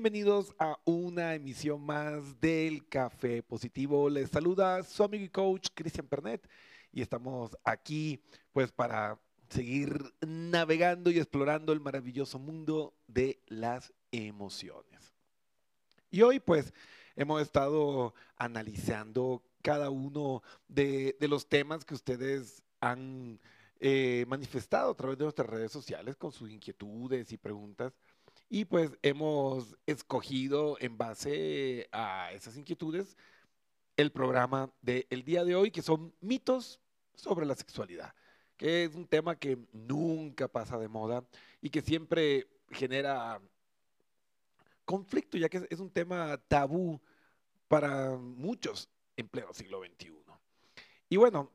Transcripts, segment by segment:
Bienvenidos a una emisión más del Café Positivo. Les saluda su amigo y coach Cristian Pernet y estamos aquí pues para seguir navegando y explorando el maravilloso mundo de las emociones. Y hoy pues hemos estado analizando cada uno de, de los temas que ustedes han eh, manifestado a través de nuestras redes sociales con sus inquietudes y preguntas. Y pues hemos escogido en base a esas inquietudes el programa del día de hoy, que son mitos sobre la sexualidad, que es un tema que nunca pasa de moda y que siempre genera conflicto, ya que es un tema tabú para muchos en pleno siglo XXI. Y bueno,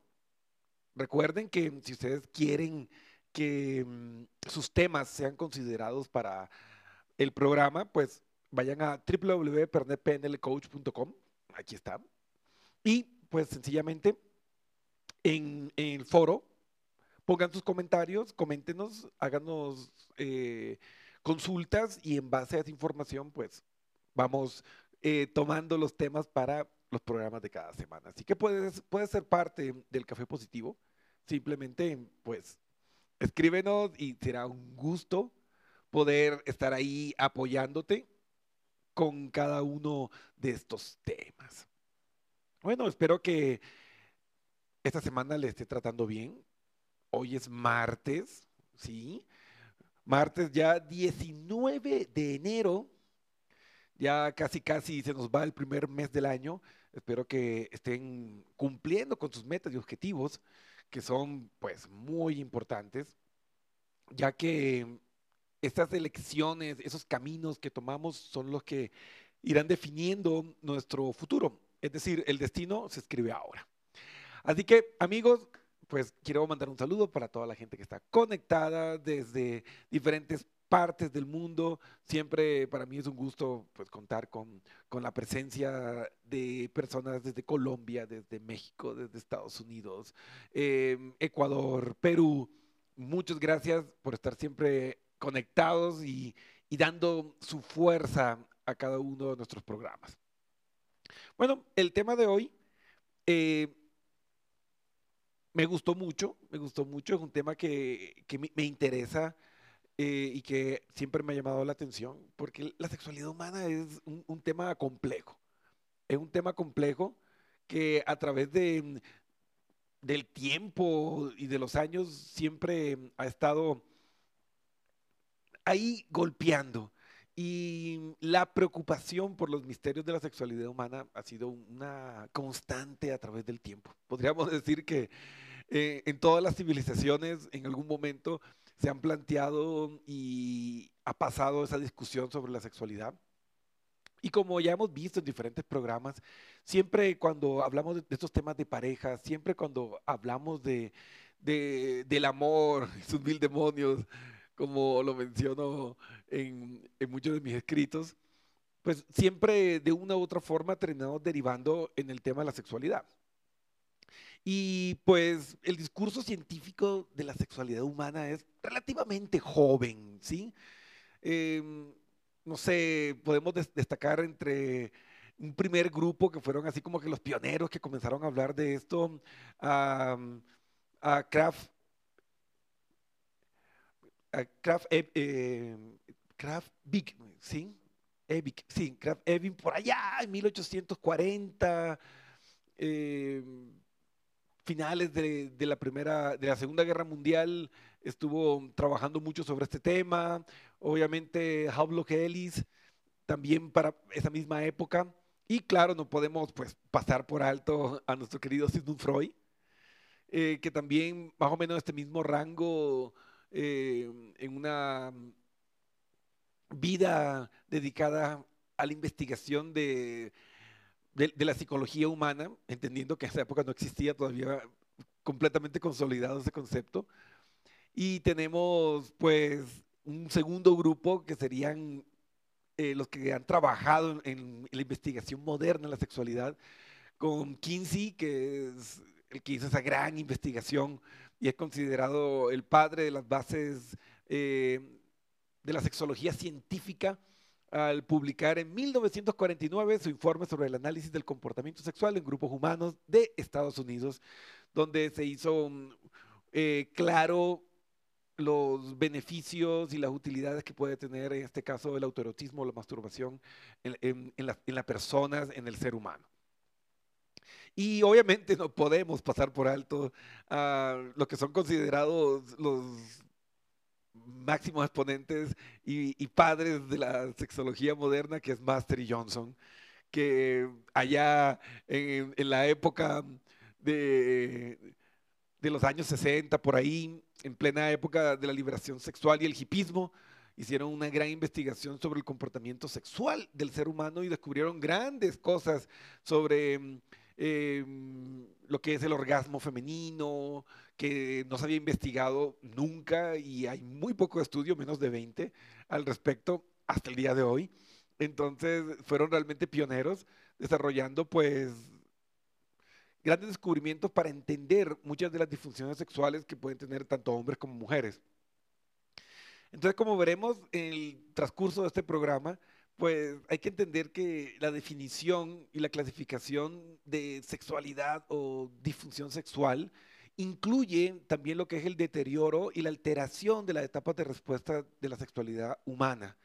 Recuerden que si ustedes quieren que mm, sus temas sean considerados para el programa, pues vayan a www.pernetpnlcoach.com, aquí está, y pues sencillamente en, el foro pongan sus comentarios, coméntenos, háganos eh, consultas y en base a esa información pues vamos eh, tomando los temas para los programas de cada semana. Así que puedes, puedes ser parte del Café Positivo. Simplemente, pues, escríbenos y será un gusto poder estar ahí apoyándote con cada uno de estos temas. Bueno, espero que esta semana le esté tratando bien. Hoy es martes, ¿sí? Martes ya 19 de enero. Ya casi, casi se nos va el primer mes del año. Espero que estén cumpliendo con sus metas y objetivos, que son pues muy importantes, ya que estas elecciones, esos caminos que tomamos son los que irán definiendo nuestro futuro. Es decir, el destino se escribe ahora. Así que, amigos, pues quiero mandar un saludo para toda la gente que está conectada desde diferentes partes del mundo. Siempre para mí es un gusto pues, contar con, con, la presencia de personas desde Colombia, desde México, desde Estados Unidos, em, Ecuador, Perú. Muchas gracias por estar siempre conectados y, dando su fuerza a cada uno de nuestros programas. Bueno, el tema de hoy eh, me gustó mucho, me gustó mucho, es un tema que, me, interesa eh, y que siempre me ha llamado la atención, porque la sexualidad humana es un, tema complejo. Es un tema complejo que a través de, del tiempo y de los años siempre ha estado ahí golpeando. Y la preocupación por los misterios de la sexualidad humana ha sido una constante a través del tiempo. Podríamos decir que eh, en todas las civilizaciones, en algún momento, se han planteado y ha pasado esa discusión sobre la sexualidad. Y como ya hemos visto en diferentes programas, siempre cuando hablamos de, estos temas de pareja, siempre cuando hablamos de, del amor sus mil demonios, como lo menciono en, en, muchos de mis escritos, pues siempre de una u otra forma terminamos derivando en el tema de la sexualidad. Y pues el discurso científico de la sexualidad humana es relativamente joven, ¿sí? Em, no sé, podemos destacar entre un primer grupo que fueron así como que los pioneros que comenzaron a hablar de esto, a, a Kraft, a Kraft, eh, Kraft Big, ¿sí? Evic, sí, Kraft Evin por allá en 1840. Eh, finales de, la primera, de la Segunda Guerra Mundial estuvo trabajando mucho sobre este tema. Obviamente, Havelock Ellis también para esa misma época. Y claro, no podemos pues, pasar por alto a nuestro querido Sigmund Freud, eh, que también más o menos este mismo rango eh, en una vida dedicada a la investigación de de, la psicología humana, entendiendo que en esa época no existía todavía completamente consolidado ese concepto. Y tenemos pues un segundo grupo que serían eh, los que han trabajado en, la investigación moderna de la sexualidad, con Kinsey, que es el que hizo esa gran investigación y es considerado el padre de las bases eh, de la sexología científica al publicar en 1949 su informe sobre el análisis del comportamiento sexual en grupos humanos de Estados Unidos, donde se hizo eh, claro los beneficios y las utilidades que puede tener en este caso el autoerotismo o la masturbación en, las personas, en el ser humano. Y obviamente no podemos pasar por alto a lo que son considerados los máximos exponentes y, padres de la sexología moderna, que es Master y Johnson, que allá en, la época de, de, los años 60, por ahí, en plena época de la liberación sexual y el hipismo, hicieron una gran investigación sobre el comportamiento sexual del ser humano y descubrieron grandes cosas sobre Em, lo que es el orgasmo femenino, que no se había investigado nunca y hay muy poco estudio, menos de 20, al respecto hasta el día de hoy. Entonces fueron realmente pioneros desarrollando pues grandes descubrimientos para entender muchas de las disfunciones sexuales que pueden tener tanto hombres como mujeres. Entonces, como veremos en el transcurso de este programa, pues hay que entender que la definición y la clasificación de sexualidad o disfunción sexual incluye también lo que es el deterioro y la alteración de las etapas de respuesta de la sexualidad humana.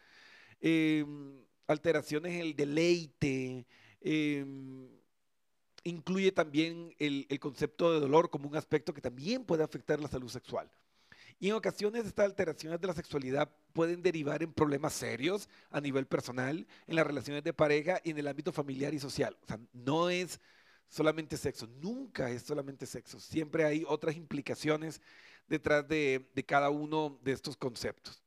Em, alteraciones en el deleite, em, incluye también el concepto de dolor como un aspecto que también puede afectar la salud sexual. Y en ocasiones estas alteraciones de la sexualidad pueden derivar en problemas serios a nivel personal, en las relaciones de pareja y en el ámbito familiar y social. O sea, no es solamente sexo, nunca es solamente sexo. Siempre hay otras implicaciones detrás de, cada uno de estos conceptos.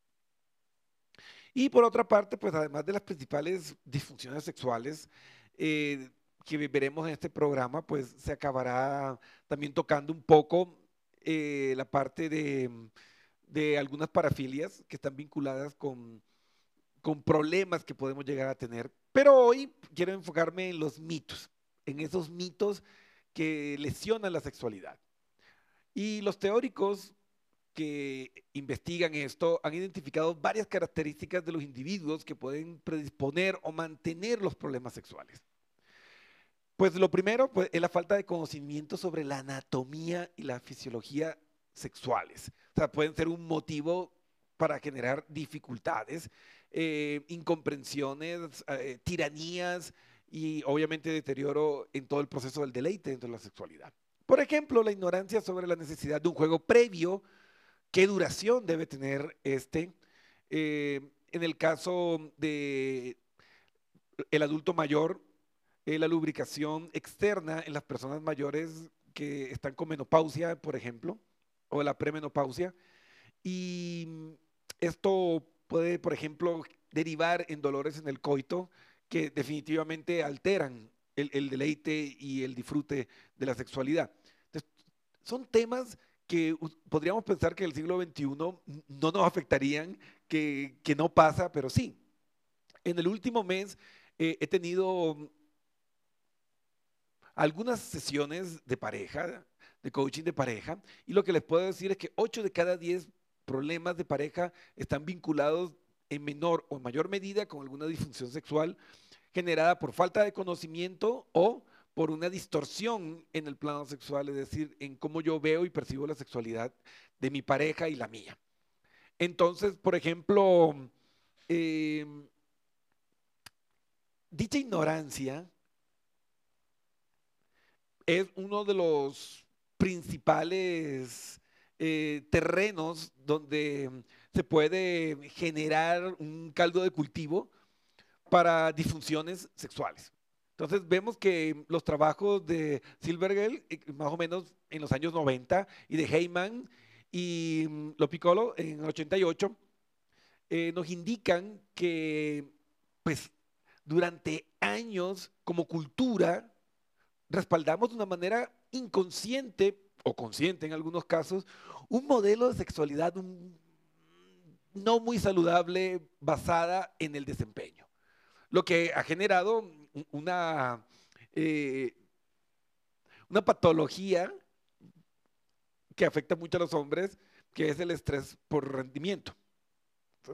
Y por otra parte, pues además de las principales disfunciones sexuales, eh, que veremos en este programa, pues se acabará también tocando un poco eh, la parte de, algunas parafilias que están vinculadas con problemas que podemos llegar a tener. Pero hoy quiero enfocarme en los mitos, en esos mitos que lesionan la sexualidad. Y los teóricos que investigan esto han identificado varias características de los individuos que pueden predisponer o mantener los problemas sexuales. Pues lo primero pues, es la falta de conocimiento sobre la anatomía y la fisiología sexuales. O sea, pueden ser un motivo para generar dificultades, eh, incomprensiones, eh, tiranías y obviamente deterioro en todo el proceso del deleite dentro de la sexualidad. Por ejemplo, la ignorancia sobre la necesidad de un juego previo, qué duración debe tener este. Eh, en el caso de el adulto mayor, eh, la lubricación externa en las personas mayores que están con menopausia, por ejemplo, o la premenopausia. Y esto puede, por ejemplo, derivar en dolores en el coito que definitivamente alteran el, deleite y el disfrute de la sexualidad. son temas que podríamos pensar que el siglo XXI no nos afectarían, que, no pasa, pero sí. En el último mes eh, he tenido algunas sesiones de pareja, de coaching de pareja, y lo que les puedo decir es que 8 de cada 10 problemas de pareja están vinculados en menor o mayor medida con alguna disfunción sexual generada por falta de conocimiento o por una distorsión en el plano sexual, es decir, en cómo yo veo y percibo la sexualidad de mi pareja y la mía. Entonces, por ejemplo, em, dicha ignorancia es uno de los principales eh, terrenos donde se puede generar un caldo de cultivo para disfunciones sexuales. Entonces vemos que los trabajos de Silvergel, eh, más o menos en los años 90, y de Heyman y mm, Lo Piccolo en el 88, eh, nos indican que pues durante años como cultura respaldamos de una manera inconsciente o consciente en algunos casos un modelo de sexualidad no muy saludable basada en el desempeño, lo que ha generado una, eh, una patología que afecta mucho a los hombres, que es el estrés por rendimiento.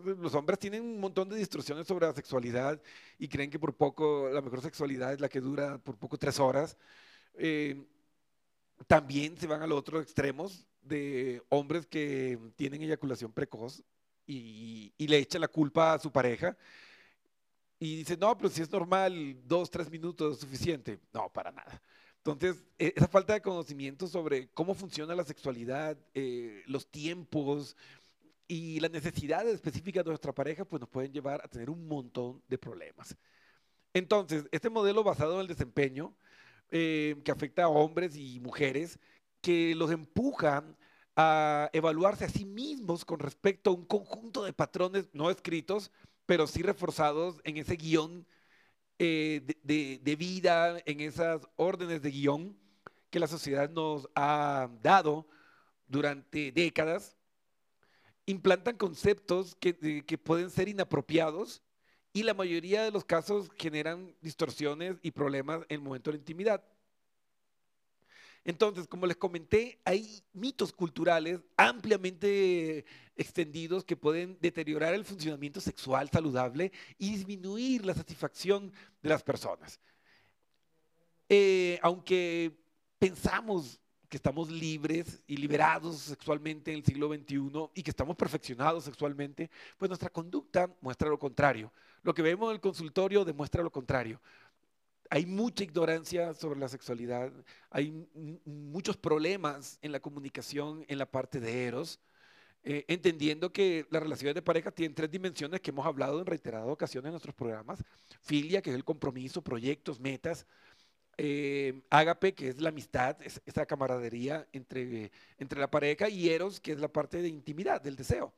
Los hombres tienen un montón de distorsiones sobre la sexualidad y creen que por poco la mejor sexualidad es la que dura por poco tres horas. Eh, también se van a los otros extremos de hombres que tienen eyaculación precoz y, y le echan la culpa a su pareja y dicen, no, pero si es normal, dos, tres minutos es suficiente. No, para nada. Entonces, e, esa falta de conocimiento sobre cómo funciona la sexualidad, eh, los tiempos, y las necesidades específicas de nuestra pareja pues nos pueden llevar a tener un montón de problemas. Entonces, este modelo basado en el desempeño, eh, que afecta a hombres y mujeres, que los empuja a evaluarse a sí mismos con respecto a un conjunto de patrones no escritos, pero sí reforzados en ese guion eh, de, de vida, en esas órdenes de guion que la sociedad nos ha dado durante décadas implantan conceptos que, pueden ser inapropiados y la mayoría de los casos generan distorsiones y problemas en el momento de la intimidad. Entonces, como les comenté, hay mitos culturales ampliamente extendidos que pueden deteriorar el funcionamiento sexual saludable y disminuir la satisfacción de las personas. Eh, aunque pensamos que estamos libres y liberados sexualmente en el siglo XXI y que estamos perfeccionados sexualmente, pues nuestra conducta muestra lo contrario. Lo que vemos en el consultorio demuestra lo contrario. Hay mucha ignorancia sobre la sexualidad, hay muchos problemas en la comunicación en la parte de Eros, eh, entendiendo que las relaciones de pareja tienen tres dimensiones que hemos hablado en reiteradas ocasiones en nuestros programas. Filia, que es el compromiso, proyectos, metas eh, ágape, que es la amistad, esa camaradería entre, entre la pareja, y eros, que es la parte de intimidad, del deseo.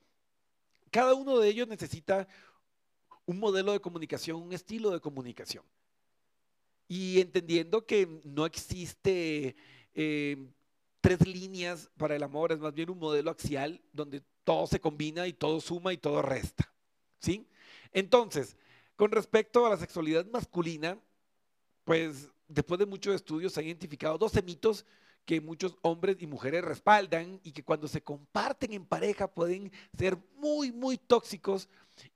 Cada uno de ellos necesita un modelo de comunicación, un estilo de comunicación. Y entendiendo que no existe eh, tres líneas para el amor, es más bien un modelo axial donde todo se combina y todo suma y todo resta. ¿Sí? Entonces, con respecto a la sexualidad masculina, pues después de muchos estudios, se han identificado 12 mitos que muchos hombres y mujeres respaldan y que cuando se comparten en pareja pueden ser muy, muy tóxicos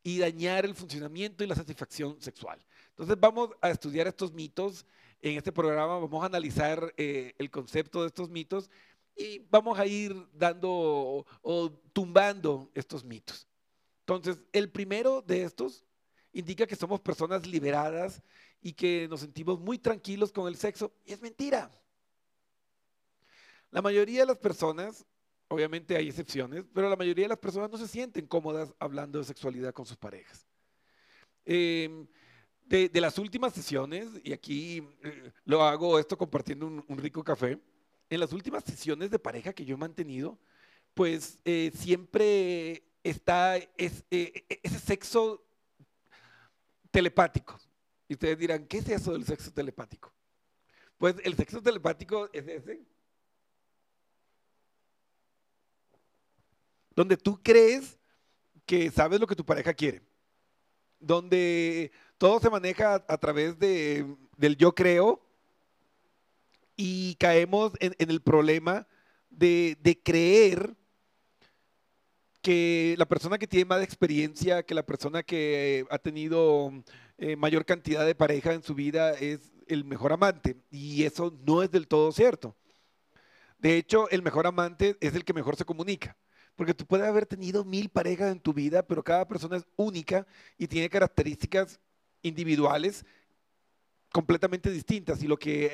y dañar el funcionamiento y la satisfacción sexual. Entonces vamos a estudiar estos mitos en este programa, vamos a analizar eh, el concepto de estos mitos y vamos a ir dando o tumbando estos mitos. Entonces, el primero de estos indica que somos personas liberadas y que nos sentimos muy tranquilos con el sexo. Y es mentira. La mayoría de las personas, obviamente hay excepciones, pero la mayoría de las personas no se sienten cómodas hablando de sexualidad con sus parejas. Em, de, las últimas sesiones, y aquí eh, lo hago esto compartiendo un, rico café, en las últimas sesiones de pareja que yo he mantenido, pues eh, siempre está eh, ese sexo telepático. Y ustedes dirán, ¿qué es eso del sexo telepático? Pues el sexo telepático es ese. Donde tú crees que sabes lo que tu pareja quiere. Donde todo se maneja a, través de, del yo creo y caemos en, el problema de, de creer que la persona que tiene más experiencia, que la persona que ha tenido eh, mayor cantidad de pareja en su vida es el mejor amante. Y eso no es del todo cierto. De hecho, el mejor amante es el que mejor se comunica. Porque tú puedes haber tenido mil parejas en tu vida, pero cada persona es única y tiene características individuales completamente distintas. Y lo que eh,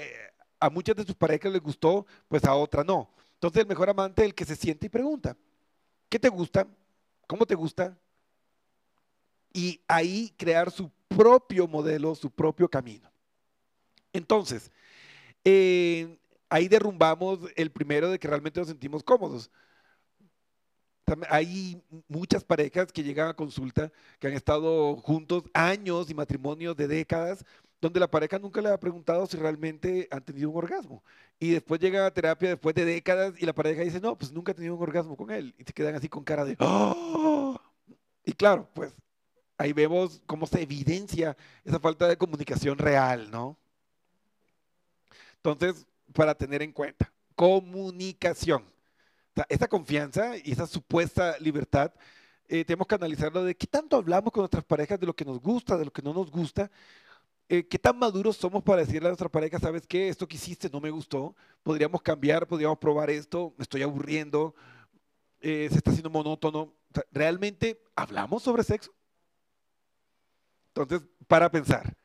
a muchas de tus parejas les gustó, pues a otra no. Entonces el mejor amante es el que se siente y pregunta, ¿qué te gusta? ¿Cómo te gusta? Y ahí crear su propio modelo, su propio camino. Entonces, eh, ahí derrumbamos el primero de que realmente nos sentimos cómodos. Hay muchas parejas que llegan a consulta que han estado juntos años y matrimonios de décadas, donde la pareja nunca le ha preguntado si realmente han tenido un orgasmo. Y después llega a terapia después de décadas y la pareja dice, no, pues nunca he tenido un orgasmo con él. Y se quedan así con cara de, ¡Oh! Y claro, pues ahí vemos cómo se evidencia esa falta de comunicación real, ¿no? Entonces, para tener en cuenta, comunicación. esa confianza y esa supuesta libertad eh, tenemos que analizarlo de qué tanto hablamos con nuestras parejas de lo que nos gusta, de lo que no nos gusta, eh, qué tan maduros somos para decirle a nuestra pareja, sabes qué, esto que hiciste no me gustó, podríamos cambiar, podríamos probar esto, me estoy aburriendo, eh, se está haciendo monótono. ¿Realmente hablamos sobre sexo? Entonces, para pensar.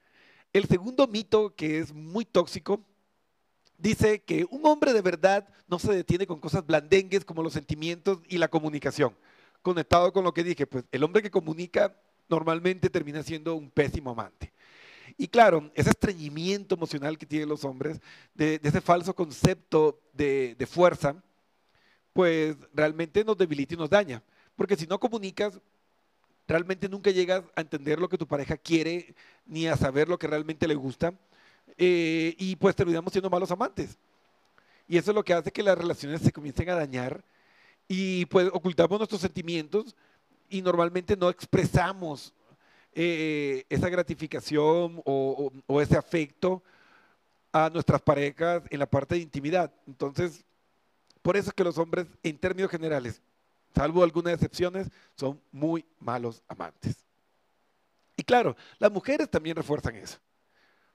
El segundo mito, que es muy tóxico, dice que un hombre de verdad no se detiene con cosas blandengues como los sentimientos y la comunicación. Conectado con lo que dije, pues el hombre que comunica normalmente termina siendo un pésimo amante. Y claro, ese estreñimiento emocional que tienen los hombres, de, ese falso concepto de, de fuerza, pues realmente nos debilita y nos daña. Porque si no comunicas, realmente nunca llegas a entender lo que tu pareja quiere, ni a saber lo que realmente le gusta, eh, y pues terminamos siendo malos amantes. Y eso es lo que hace que las relaciones se comiencen a dañar y pues ocultamos nuestros sentimientos y normalmente no expresamos eh, esa gratificación o, ese afecto a nuestras parejas en la parte de intimidad. Entonces, por eso es que los hombres, en términos generales, salvo algunas excepciones, son muy malos amantes. Y claro, las mujeres también refuerzan eso.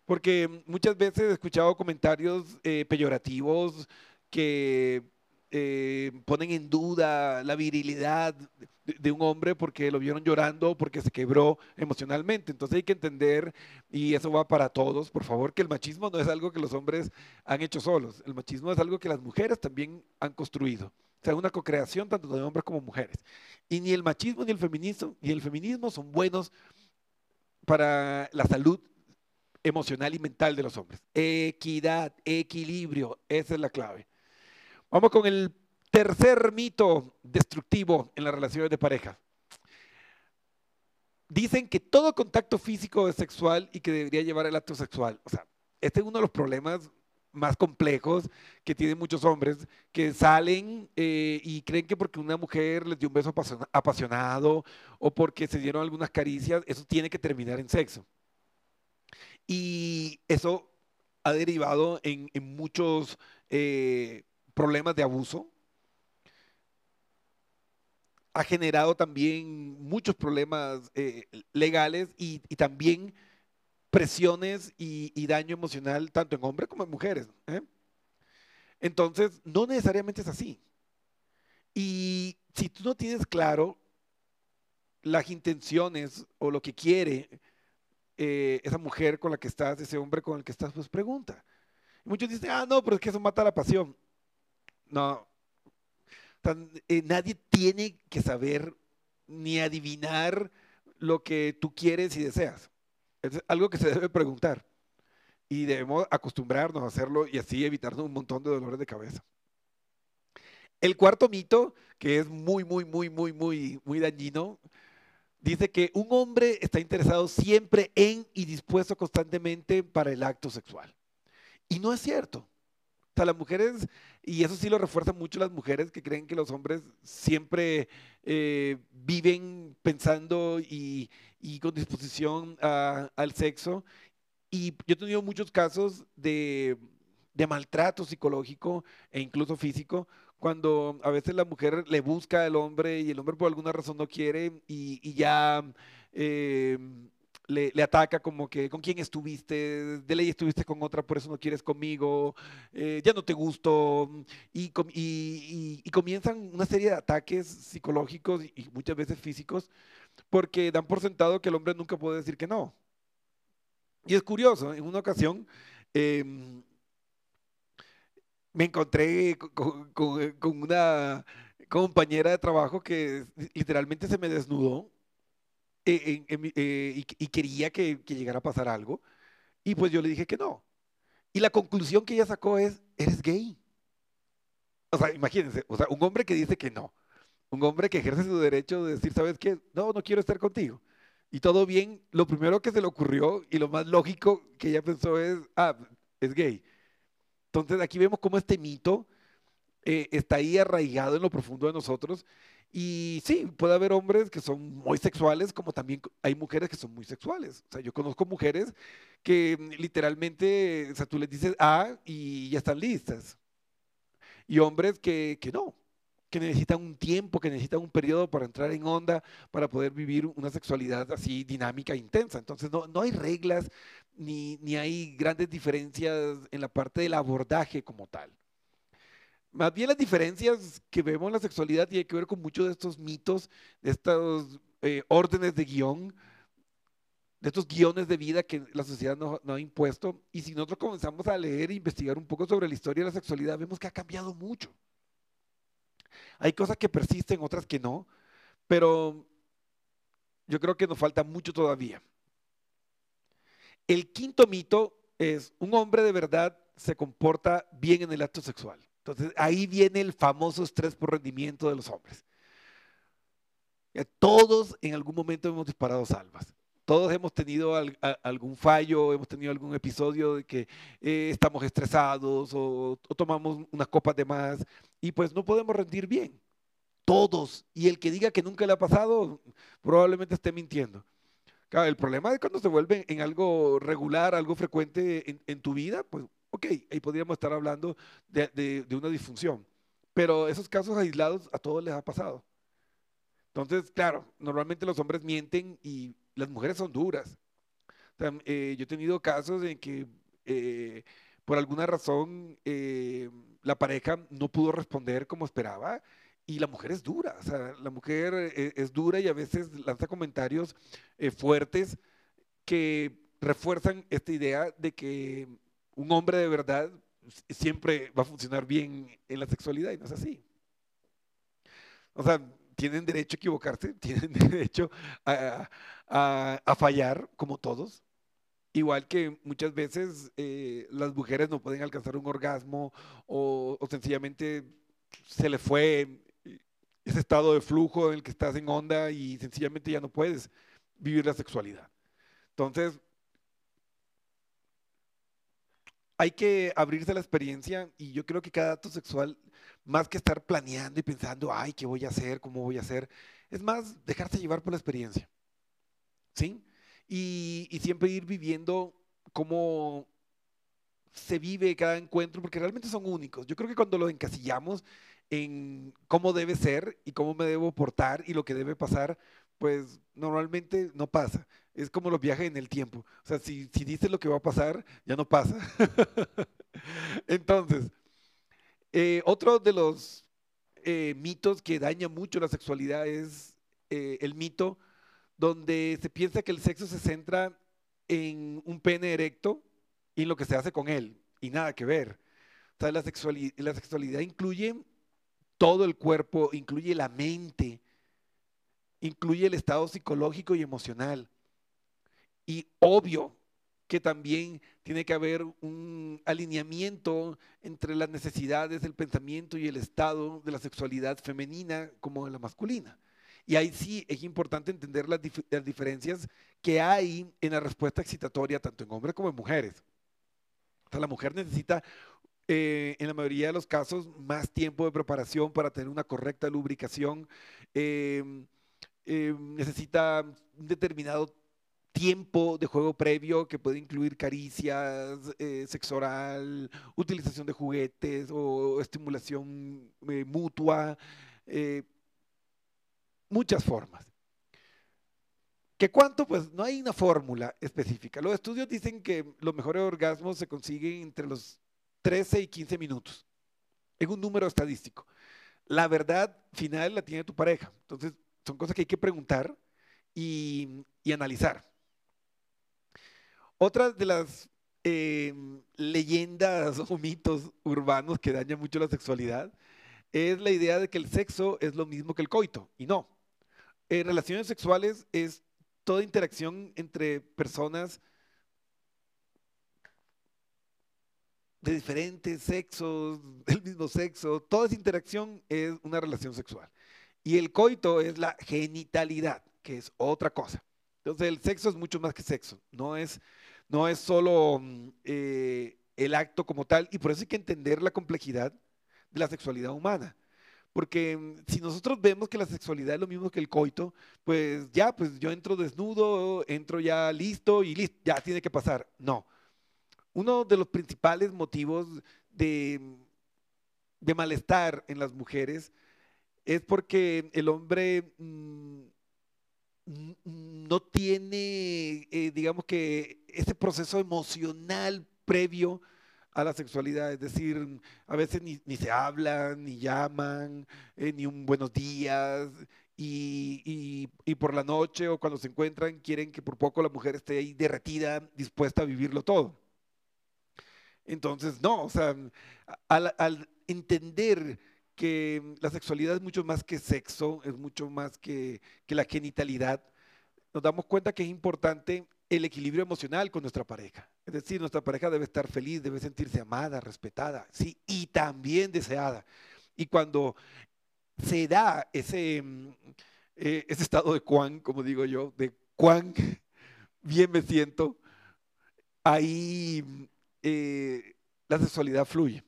Porque muchas veces he escuchado comentarios eh, peyorativos que eh, ponen en duda la virilidad de, un hombre porque lo vieron llorando, porque se quebró emocionalmente. Entonces hay que entender, y eso va para todos, por favor, que el machismo no es algo que los hombres han hecho solos. El machismo es algo que las mujeres también han construido. O sea, una co-creación tanto de hombres como mujeres. Y ni el machismo ni el feminismo, ni el feminismo son buenos para la salud emocional y mental de los hombres. Equidad, equilibrio, esa es la clave. Vamos con el tercer mito destructivo en las relaciones de pareja. Dicen que todo contacto físico es sexual y que debería llevar el acto sexual. O sea, este es uno de los problemas más complejos que tienen muchos hombres que salen eh, y creen que porque una mujer les dio un beso apasionado o porque se dieron algunas caricias, eso tiene que terminar en sexo. Y eso ha derivado en, muchos eh, problemas de abuso, ha generado también muchos problemas eh, legales y, también presiones y, daño emocional tanto en hombres como en mujeres. ¿eh? Entonces, no necesariamente es así. Y si tú no tienes claro las intenciones o lo que quiere eh, esa mujer con la que estás, ese hombre con el que estás, pues pregunta. muchos dicen, ah, no, pero es que eso mata la pasión. No. Eh, nadie tiene que saber ni adivinar lo que tú quieres y deseas. Es algo que se debe preguntar. Y debemos acostumbrarnos a hacerlo y así evitarnos un montón de dolores de cabeza. El cuarto mito, que es muy, muy, muy, muy, muy, muy dañino, dice que un hombre está interesado siempre en y dispuesto constantemente para el acto sexual. Y no es cierto. O sea, las mujeres, y eso sí lo refuerzan mucho las mujeres que creen que los hombres siempre eh, viven pensando y, con disposición al sexo. Y yo he tenido muchos casos de, maltrato psicológico e incluso físico, cuando a veces la mujer le busca al hombre y el hombre por alguna razón no quiere y, ya eh, le, ataca como que con quién estuviste, de ley estuviste con otra, por eso no quieres conmigo, eh, ya no te gusto, y, y, comienzan una serie de ataques psicológicos y, muchas veces físicos, porque dan por sentado que el hombre nunca puede decir que no. Y es curioso, en una ocasión em, me encontré con, con una compañera de trabajo que literalmente se me desnudó eh, eh, y, quería que, llegara a pasar algo. Y pues yo le dije que no. Y la conclusión que ella sacó es, eres gay. O sea, imagínense, o sea, un hombre que dice que no. Un hombre que ejerce su derecho de decir, ¿sabes qué? No, no quiero estar contigo. Y todo bien, lo primero que se le ocurrió y lo más lógico que ella pensó es, ah, es gay. Entonces aquí vemos cómo este mito eh, está ahí arraigado en lo profundo de nosotros y sí, puede haber hombres que son muy sexuales, como también hay mujeres que son muy sexuales. O sea, yo conozco mujeres que mm, literalmente, o sea, tú les dices ah, y ya están listas. Y hombres que, que no. que necesitan un tiempo, que necesitan un periodo para entrar en onda, para poder vivir una sexualidad así dinámica e intensa. Entonces no, no hay reglas ni, ni hay grandes diferencias en la parte del abordaje como tal. Más bien las diferencias que vemos en la sexualidad tienen que ver con muchos de estos mitos, de estos eh, órdenes de guion, de estos guiones de vida que la sociedad nos no ha impuesto. Y si nosotros comenzamos a leer e investigar un poco sobre la historia de la sexualidad, vemos que ha cambiado mucho. Hay cosas que persisten, otras que no, pero yo creo que nos falta mucho todavía. El quinto mito es, un hombre de verdad se comporta bien en el acto sexual. Entonces ahí viene el famoso estrés por rendimiento de los hombres. Todos en algún momento hemos disparado salvas. Todos hemos tenido algún fallo, hemos tenido algún episodio de que eh, estamos estresados o, tomamos unas copas de más y pues no podemos rendir bien. Todos. Y el que diga que nunca le ha pasado, probablemente esté mintiendo. el problema es cuando se vuelve en algo regular, algo frecuente en, tu vida, pues ok, ahí podríamos estar hablando de, de una disfunción. Pero esos casos aislados a todos les ha pasado. Entonces, claro, normalmente los hombres mienten y las mujeres son duras. Eh, yo he tenido casos en que eh, por alguna razón eh, la pareja no pudo responder como esperaba y la mujer es dura. O sea, la mujer es dura y a veces lanza comentarios fuertes que refuerzan esta idea de que un hombre de verdad siempre va a funcionar bien en la sexualidad y no es así. O sea, tienen derecho a equivocarse, tienen derecho a, fallar, como todos. Igual que muchas veces eh, las mujeres no pueden alcanzar un orgasmo o, sencillamente se le fue ese estado de flujo en el que estás en onda y sencillamente ya no puedes vivir la sexualidad. Entonces, hay que abrirse a la experiencia y yo creo que cada acto sexual más que estar planeando y pensando, ay, ¿qué voy a hacer? ¿Cómo voy a hacer? Es más dejarse llevar por la experiencia. ¿Sí? Y, y siempre ir viviendo cómo se vive cada encuentro, porque realmente son únicos. Yo creo que cuando lo encasillamos en cómo debe ser y cómo me debo portar y lo que debe pasar, pues normalmente no pasa. Es como los viajes en el tiempo. O sea, si, si dices lo que va a pasar, ya no pasa. Entonces, eh, otro de los eh, mitos que daña mucho la sexualidad es eh, el mito donde se piensa que el sexo se centra en un pene erecto y en lo que se hace con él, y nada que ver. la, sexualidad, la sexualidad incluye todo el cuerpo, incluye la mente, incluye el estado psicológico y emocional. Y obvio, que también tiene que haber un alineamiento entre las necesidades del pensamiento y el estado de la sexualidad femenina como de la masculina. Y ahí sí es importante entender las, diferencias que hay en la respuesta excitatoria tanto en hombres como en mujeres. O sea, la mujer necesita eh, en la mayoría de los casos más tiempo de preparación para tener una correcta lubricación. Eh, eh, necesita un determinado tiempo de juego previo que puede incluir caricias, eh, sexo oral, utilización de juguetes o estimulación eh, mutua, eh, muchas formas. ¿Qué cuánto? Pues no hay una fórmula específica. Los estudios dicen que los mejores orgasmos se consiguen entre los 13 y 15 minutos. Es un número estadístico. La verdad final la tiene tu pareja. Entonces, son cosas que hay que preguntar y analizar. Otra de las em, leyendas o mitos urbanos que dañan mucho la sexualidad es la idea de que el sexo es lo mismo que el coito. Y no. En relaciones sexuales es toda interacción entre personas de diferentes sexos, del mismo sexo. Toda esa interacción es una relación sexual. Y el coito es la genitalidad, que es otra cosa. Entonces el sexo es mucho más que sexo. No es no es solo mm, eh, el acto como tal, y por eso hay que entender la complejidad de la sexualidad humana. Porque mm, si nosotros vemos que la sexualidad es lo mismo que el coito, pues ya, pues yo entro desnudo, entro ya listo y listo, ya tiene que pasar. No. Uno de los principales motivos de, mm, de malestar en las mujeres es porque el hombre no tiene, eh, digamos que, ese proceso emocional previo a la sexualidad, es decir, a veces ni, se hablan, ni llaman, eh, ni un buenos días, y, por la noche o cuando se encuentran quieren que por poco la mujer esté ahí derretida, dispuesta a vivirlo todo. Entonces, no, o sea, al entender que la sexualidad es mucho más que sexo, es mucho más que, la genitalidad, nos damos cuenta que es importante el equilibrio emocional con nuestra pareja. Es decir, nuestra pareja debe estar feliz, debe sentirse amada, respetada, sí, y también deseada. Y cuando se da ese, mm, eh, ese estado de cuán, como digo yo, de cuán bien me siento, ahí eh, la sexualidad fluye.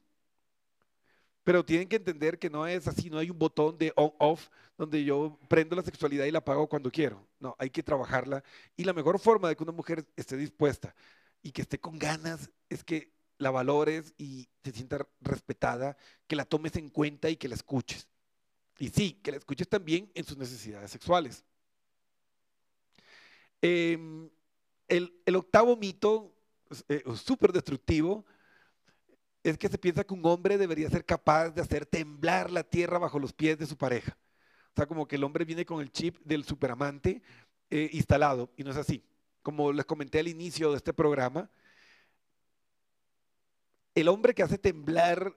Pero tienen que entender que no es así, no hay un botón de on-off donde yo prendo la sexualidad y la apago cuando quiero. No, hay que trabajarla. Y la mejor forma de que una mujer esté dispuesta y que esté con ganas es que la valores y se sienta respetada, que la tomes en cuenta y que la escuches. Y sí, que la escuches también en sus necesidades sexuales. Em, el, octavo mito, eh, súper destructivo, es que se piensa que un hombre debería ser capaz de hacer temblar la tierra bajo los pies de su pareja. O sea, como que el hombre viene con el chip del superamante eh, instalado, y no es así. Como les comenté al inicio de este programa, el hombre que hace temblar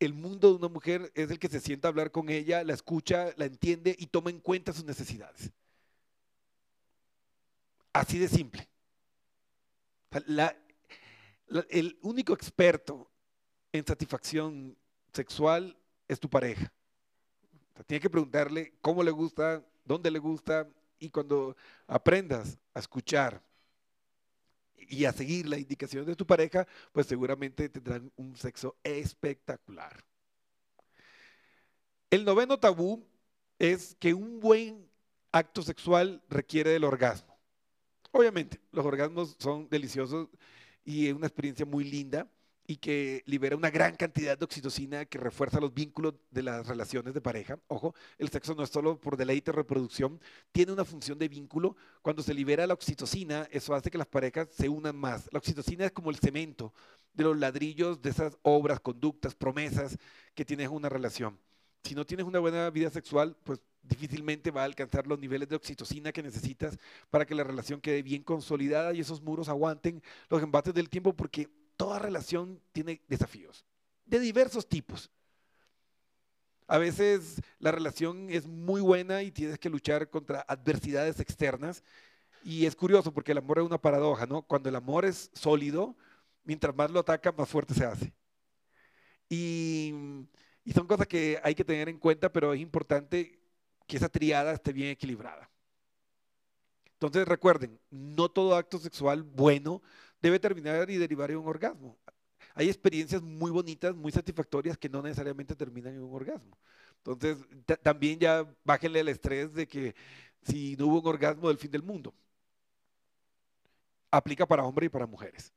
el mundo de una mujer es el que se sienta a hablar con ella, la escucha, la entiende y toma en cuenta sus necesidades. Así de simple. el único experto en satisfacción sexual es tu pareja. Tienes que preguntarle cómo le gusta, dónde le gusta, y cuando aprendas a escuchar y a seguir la indicación de tu pareja, pues seguramente tendrán un sexo espectacular. El noveno tabú es que un buen acto sexual requiere del orgasmo. Obviamente, los orgasmos son deliciosos y es una experiencia muy linda, y que libera una gran cantidad de oxitocina que refuerza los vínculos de las relaciones de pareja. Ojo, el sexo no es solo por deleite reproducción, tiene una función de vínculo. Cuando se libera la oxitocina, eso hace que las parejas se unan más. La oxitocina es como el cemento de los ladrillos de esas obras, conductas, promesas que tienes en una relación. Si no tienes una buena vida sexual, pues difícilmente va a alcanzar los niveles de oxitocina que necesitas para que la relación quede bien consolidada y esos muros aguanten los embates del tiempo porque toda relación tiene desafíos de diversos tipos. A veces la relación es muy buena y tienes que luchar contra adversidades externas. Y es curioso porque el amor es una paradoja, ¿no? Cuando el amor es sólido, mientras más lo ataca, más fuerte se hace. Y, y son cosas que hay que tener en cuenta, pero es importante que esa triada esté bien equilibrada. Entonces recuerden, no todo acto sexual bueno debe terminar y derivar en un orgasmo. Hay experiencias muy bonitas, muy satisfactorias que no necesariamente terminan en un orgasmo. Entonces, también ya bájenle el estrés de que si no hubo un orgasmo del fin del mundo. Aplica para hombres y para mujeres.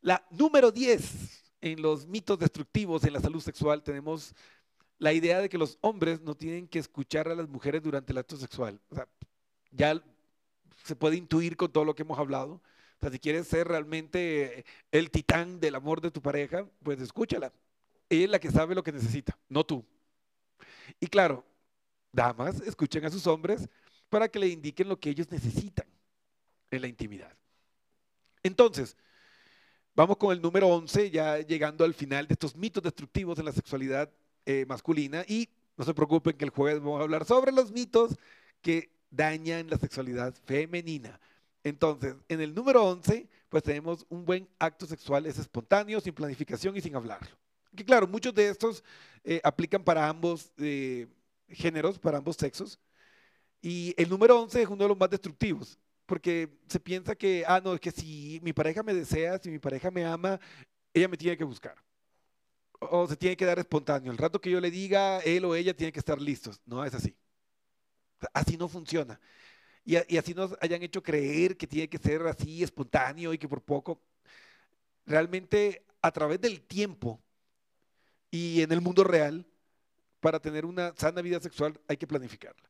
La número 10 en los mitos destructivos en la salud sexual tenemos la idea de que los hombres no tienen que escuchar a las mujeres durante el acto sexual. Ya se puede intuir con todo lo que hemos hablado o sea, si quieres ser realmente el titán del amor de tu pareja, pues escúchala. Ella es la que sabe lo que necesita, no tú. Y claro, damas, escuchen a sus hombres para que le indiquen lo que ellos necesitan en la intimidad. Entonces, vamos con el número 11, ya llegando al final de estos mitos destructivos en la sexualidad eh, masculina. Y no se preocupen que el jueves vamos a hablar sobre los mitos que dañan la sexualidad femenina. Entonces, en el número 11, pues tenemos un buen acto sexual, es espontáneo, sin planificación y sin hablarlo. Que claro, muchos de estos eh, aplican para ambos eh, géneros, para ambos sexos. Y el número 11 es uno de los más destructivos, porque se piensa que, ah, no, es que si mi pareja me desea, si mi pareja me ama, ella me tiene que buscar. O se tiene que dar espontáneo. El rato que yo le diga, él o ella tiene que estar listos. No es así. Así no funciona y, así nos hayan hecho creer que tiene que ser así espontáneo y que por poco, realmente a través del tiempo y en el mundo real, para tener una sana vida sexual hay que planificarla.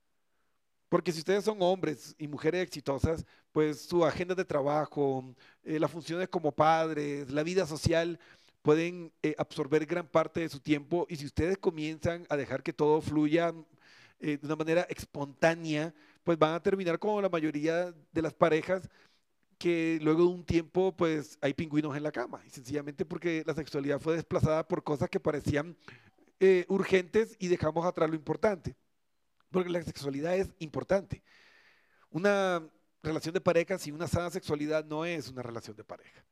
Porque si ustedes son hombres y mujeres exitosas, pues su agenda de trabajo, eh, las funciones como padres, la vida social, pueden eh, absorber gran parte de su tiempo y si ustedes comienzan a dejar que todo fluya eh, de una manera espontánea, pues van a terminar como la mayoría de las parejas que luego de un tiempo pues hay pingüinos en la cama y sencillamente porque la sexualidad fue desplazada por cosas que parecían eh, urgentes y dejamos atrás lo importante. Porque la sexualidad es importante. Una relación de pareja sin una sana sexualidad no es una relación de pareja.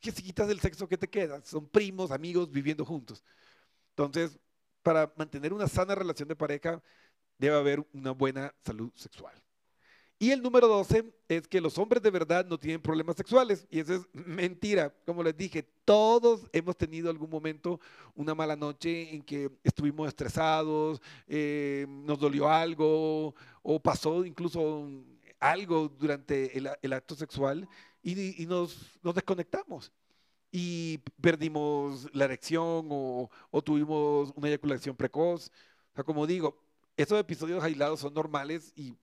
¿Qué si quitas del sexo que te queda? Son primos, amigos, viviendo juntos. Entonces, para mantener una sana relación de pareja, debe haber una buena salud sexual. Y el número 12 es que los hombres de verdad no tienen problemas sexuales. Y eso es mentira. Como les dije, todos hemos tenido algún momento una mala noche en que estuvimos estresados, eh, nos dolió algo o pasó incluso algo durante el, acto sexual y, nos, desconectamos. Y perdimos la erección o, o tuvimos una eyaculación precoz. O sea, como digo, esos episodios aislados son normales y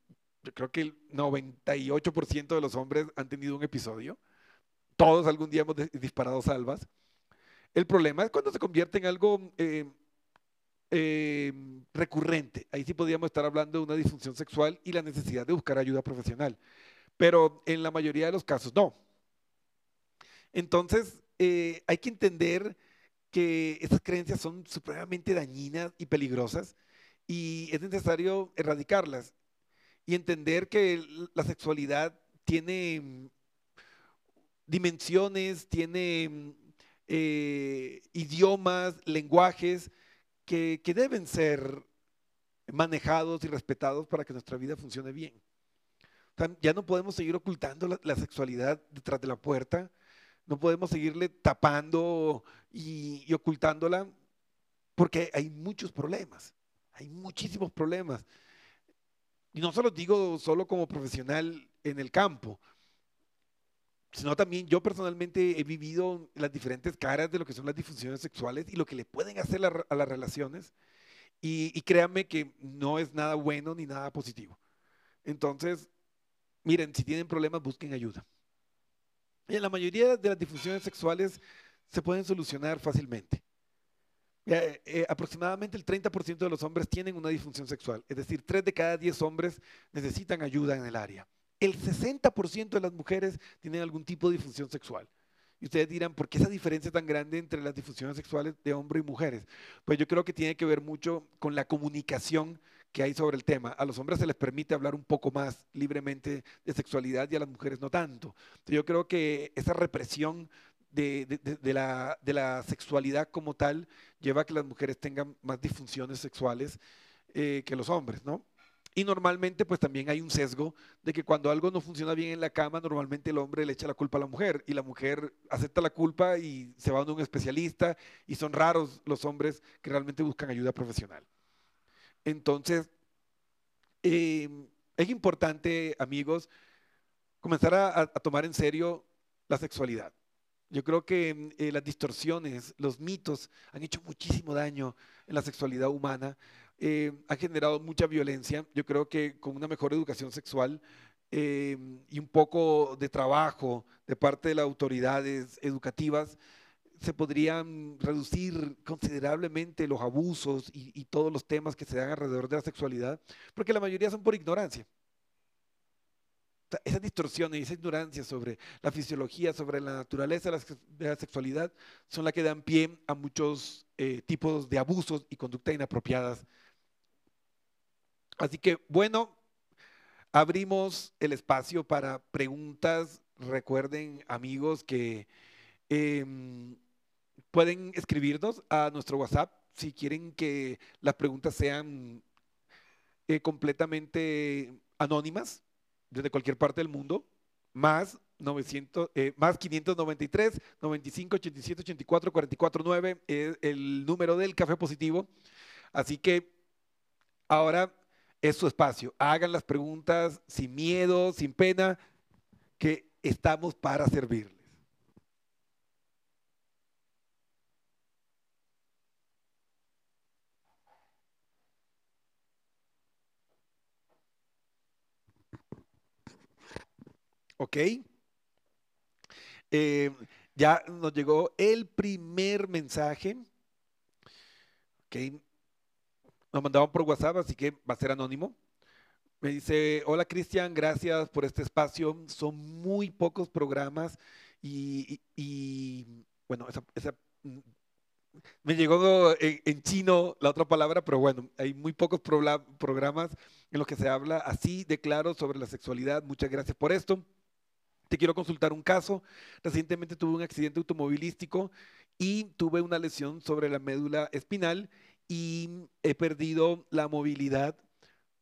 yo creo que el 98% de los hombres han tenido un episodio. Todos algún día hemos disparado salvas. El problema es cuando se convierte en algo eh, eh, recurrente. Ahí sí podríamos estar hablando de una disfunción sexual y la necesidad de buscar ayuda profesional. Pero en la mayoría de los casos no. Entonces, eh, hay que entender que esas creencias son supremamente dañinas y peligrosas y es necesario erradicarlas y entender que la sexualidad tiene mm, dimensiones, tiene mm, eh, idiomas, lenguajes que, deben ser manejados y respetados para que nuestra vida funcione bien. ya no podemos seguir ocultando la, sexualidad detrás de la puerta, no podemos seguirle tapando y ocultándola porque hay muchos problemas, hay muchísimos problemas. Y no se lo digo solo como profesional en el campo, sino también yo personalmente he vivido las diferentes caras de lo que son las disfunciones sexuales y lo que le pueden hacer a las relaciones. Y, créanme que no es nada bueno ni nada positivo. Entonces, miren, si tienen problemas, busquen ayuda. Y la mayoría de las disfunciones sexuales se pueden solucionar fácilmente. Eh, eh, aproximadamente el 30% de los hombres tienen una disfunción sexual, es decir, 3 de cada 10 hombres necesitan ayuda en el área. El 60% de las mujeres tienen algún tipo de disfunción sexual. Y ustedes dirán, ¿por qué esa diferencia tan grande entre las disfunciones sexuales de hombres y mujeres? Pues yo creo que tiene que ver mucho con la comunicación que hay sobre el tema. A los hombres se les permite hablar un poco más libremente de sexualidad y a las mujeres no tanto. yo creo que esa represión de, la, de, la, sexualidad como tal lleva a que las mujeres tengan más disfunciones sexuales eh, que los hombres, ¿no? Y normalmente pues también hay un sesgo de que cuando algo no funciona bien en la cama, normalmente el hombre le echa la culpa a la mujer y la mujer acepta la culpa y se va a un especialista y son raros los hombres que realmente buscan ayuda profesional. Entonces, eh, es importante, amigos, comenzar a tomar en serio la sexualidad. Yo creo que mm, eh, las distorsiones, los mitos han hecho muchísimo daño en la sexualidad humana, eh, han generado mucha violencia. Yo creo que con una mejor educación sexual eh, y un poco de trabajo de parte de las autoridades educativas, se podrían reducir considerablemente los abusos y todos los temas que se dan alrededor de la sexualidad, porque la mayoría son por ignorancia esas distorsiones y esa ignorancia sobre la fisiología, sobre la naturaleza de la, sexualidad, son las que dan pie a muchos eh, tipos de abusos y conductas inapropiadas. Así que, bueno, abrimos el espacio para preguntas. Recuerden, amigos, que em, pueden escribirnos a nuestro WhatsApp si quieren que las preguntas sean eh, completamente anónimas desde cualquier parte del mundo, más 900, eh, más 593 95 87 84 44 9 es el número del café positivo. Así que ahora es su espacio. Hagan las preguntas sin miedo, sin pena, que estamos para servirles. ¿Ok? Eh, ya nos llegó el primer mensaje. Ok. Nos mandaban por WhatsApp, así que va a ser anónimo. Me dice, hola Cristian, gracias por este espacio. Son muy pocos programas y, bueno, mm, me llegó en, chino la otra palabra, pero bueno, hay muy pocos programas en los que se habla así de claro sobre la sexualidad. Muchas gracias por esto. Te quiero consultar un caso. Recientemente tuve un accidente automovilístico y tuve una lesión sobre la médula espinal y he perdido la movilidad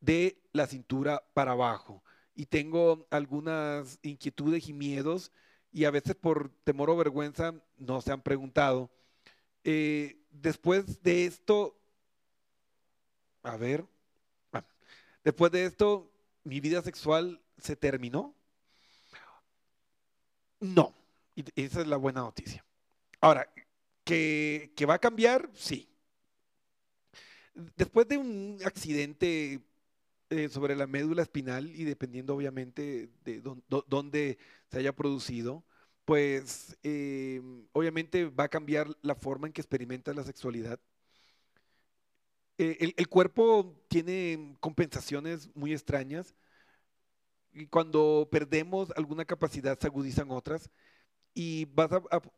de la cintura para abajo. Y tengo algunas inquietudes y miedos y a veces por temor o vergüenza no se han preguntado. Eh, después de esto, a ver, después de esto, mi vida sexual se terminó. No, y esa es la buena noticia. Ahora, ¿que, que va a cambiar? Sí. Después de un accidente eh, sobre la médula espinal y dependiendo obviamente de dónde se haya producido, pues eh, obviamente va a cambiar la forma en que experimentas la sexualidad. Eh, el, cuerpo tiene compensaciones muy extrañas y cuando perdemos alguna capacidad se agudizan otras y vas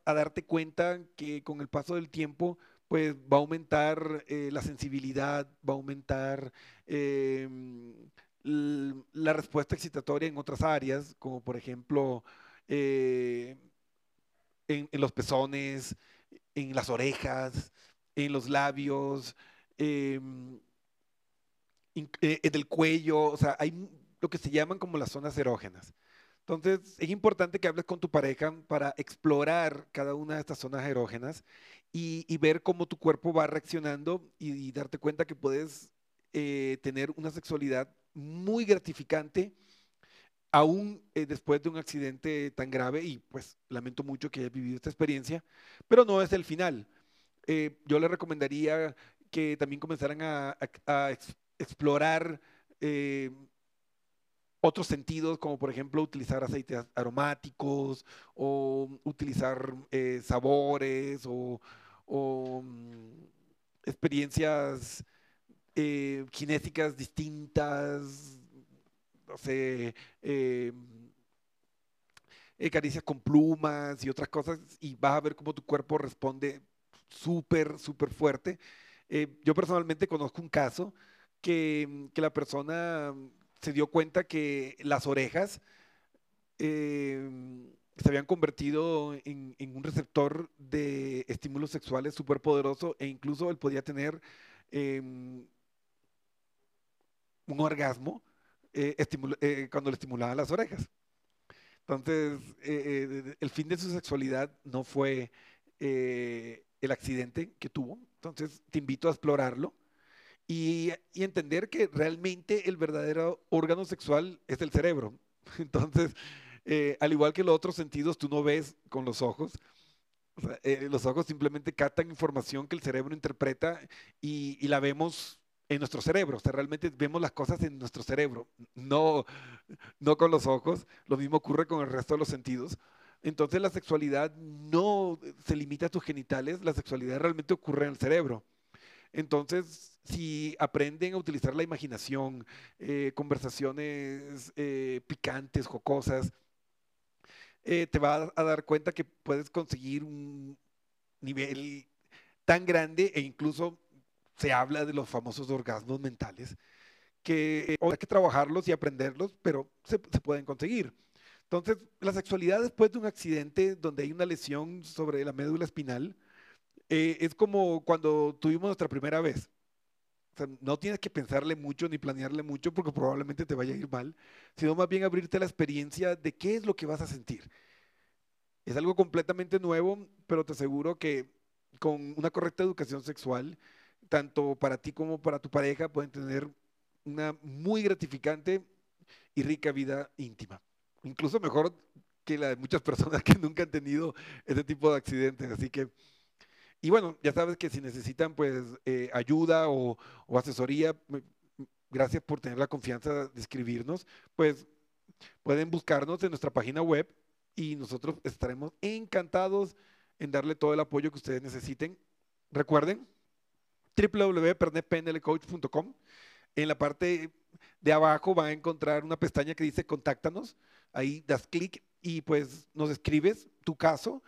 a darte cuenta que con el paso del tiempo pues va a aumentar eh, la sensibilidad, va a aumentar em, la respuesta excitatoria en otras áreas, como por ejemplo eh, en, los pezones, en las orejas, en los labios, em, eh, en el cuello, o sea, hay lo que se llaman como las zonas erógenas. Entonces, es importante que hables con tu pareja para explorar cada una de estas zonas erógenas y, ver cómo tu cuerpo va reaccionando y, darte cuenta que puedes eh, tener una sexualidad muy gratificante aún eh, después de un accidente tan grave y pues lamento mucho que hayas vivido esta experiencia, pero no es el final. Eh, yo le recomendaría que también comenzaran a, explorar otros sentidos, como por ejemplo utilizar aceites aromáticos o utilizar sabores o mm, experiencias eh, distintas, no sé, eh, eh, caricias con plumas y otras cosas, y vas a ver cómo tu cuerpo responde súper, súper fuerte. yo personalmente conozco un caso que, que, la persona se dio cuenta que las orejas se habían convertido en, un receptor de estímulos sexuales súper poderoso e incluso él podía tener em, un orgasmo eh, eh, cuando le estimulaban las orejas. Entonces, eh, el fin de su sexualidad no fue el accidente que tuvo. Entonces, te invito a explorarlo y, y entender que realmente el verdadero órgano sexual es el cerebro. Entonces, eh, al igual que los otros sentidos, tú no ves con los ojos. Eh, los ojos simplemente captan información que el cerebro interpreta y, la vemos en nuestro cerebro. O sea, realmente vemos las cosas en nuestro cerebro, no, no con los ojos. Lo mismo ocurre con el resto de los sentidos. Entonces la sexualidad no se limita a tus genitales, la sexualidad realmente ocurre en el cerebro. Entonces, si aprenden a utilizar la imaginación, eh, conversaciones picantes, jocosas, eh, te vas a dar cuenta que puedes conseguir un nivel tan grande e incluso se habla de los famosos orgasmos mentales, que hay que trabajarlos y aprenderlos, pero se, pueden conseguir. Entonces, la sexualidad después de un accidente donde hay una lesión sobre la médula espinal, eh, es como cuando tuvimos nuestra primera vez no tienes que pensarle mucho ni planearle mucho porque probablemente te vaya a ir mal, sino más bien abrirte la experiencia de qué es lo que vas a sentir. Es algo completamente nuevo, pero te aseguro que con una correcta educación sexual, tanto para ti como para tu pareja, pueden tener una muy gratificante y rica vida íntima. Incluso mejor que la de muchas personas que nunca han tenido ese tipo de accidentes. Así que y bueno, ya sabes que si necesitan pues eh, ayuda o, asesoría, gracias por tener la confianza de escribirnos, pues pueden buscarnos en nuestra página web y nosotros estaremos encantados en darle todo el apoyo que ustedes necesiten. Recuerden, www.pernetpnlcoach.com. En la parte de abajo van a encontrar una pestaña que dice Contáctanos. Ahí das clic y pues nos escribes tu caso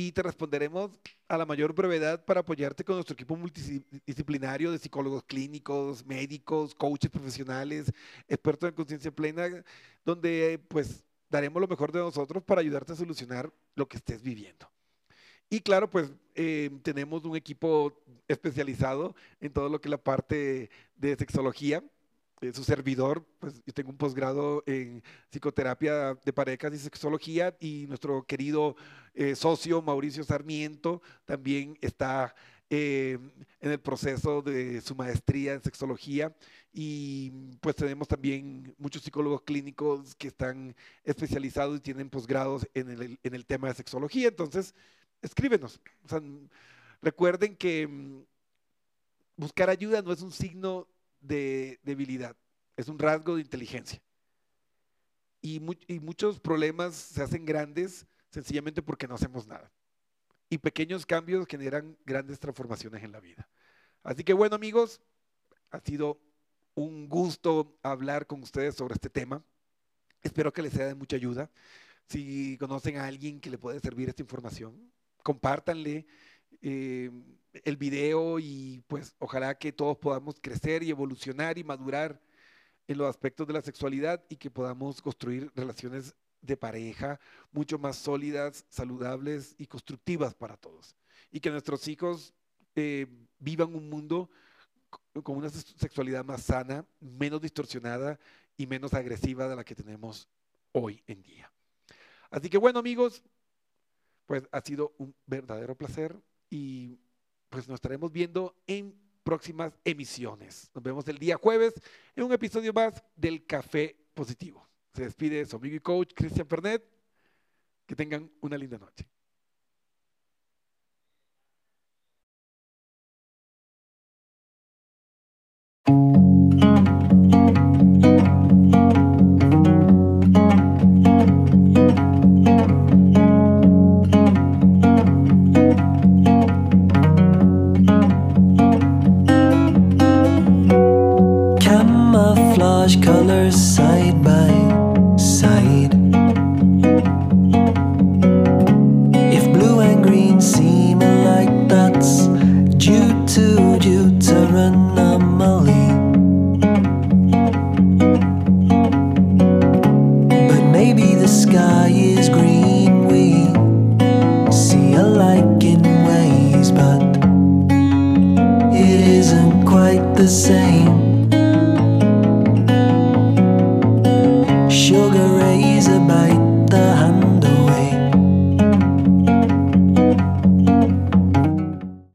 y te responderemos a la mayor brevedad para apoyarte con nuestro equipo multidisciplinario de psicólogos clínicos, médicos, coaches profesionales, expertos en conciencia plena, donde pues daremos lo mejor de nosotros para ayudarte a solucionar lo que estés viviendo. Y claro, pues eh, tenemos un equipo especializado en todo lo que es la parte de sexología. Eh, su servidor, pues yo tengo un posgrado en psicoterapia de parejas y sexología y nuestro querido eh, socio Mauricio Sarmiento también está en el proceso de su maestría en sexología y pues tenemos también muchos psicólogos clínicos que están especializados y tienen posgrados en el, en el tema de sexología. Entonces, escríbenos. recuerden que mm, buscar ayuda no es un signo de debilidad, es un rasgo de inteligencia. Y, y, muchos problemas se hacen grandes sencillamente porque no hacemos nada. Y pequeños cambios generan grandes transformaciones en la vida. Así que bueno amigos, ha sido un gusto hablar con ustedes sobre este tema. Espero que les sea de mucha ayuda. Si conocen a alguien que le puede servir esta información, compártanle eh, el video y pues ojalá que todos podamos crecer y evolucionar y madurar en los aspectos de la sexualidad y que podamos construir relaciones de pareja mucho más sólidas, saludables y constructivas para todos. Y que nuestros hijos eh, vivan un mundo con una sexualidad más sana, menos distorsionada y menos agresiva de la que tenemos hoy en día. Así que bueno amigos, pues ha sido un verdadero placer y pues nos estaremos viendo en próximas emisiones. Nos vemos el día jueves en un episodio más del Café Positivo. Se despide su amigo y coach Cristian Fernet. Que tengan una linda noche.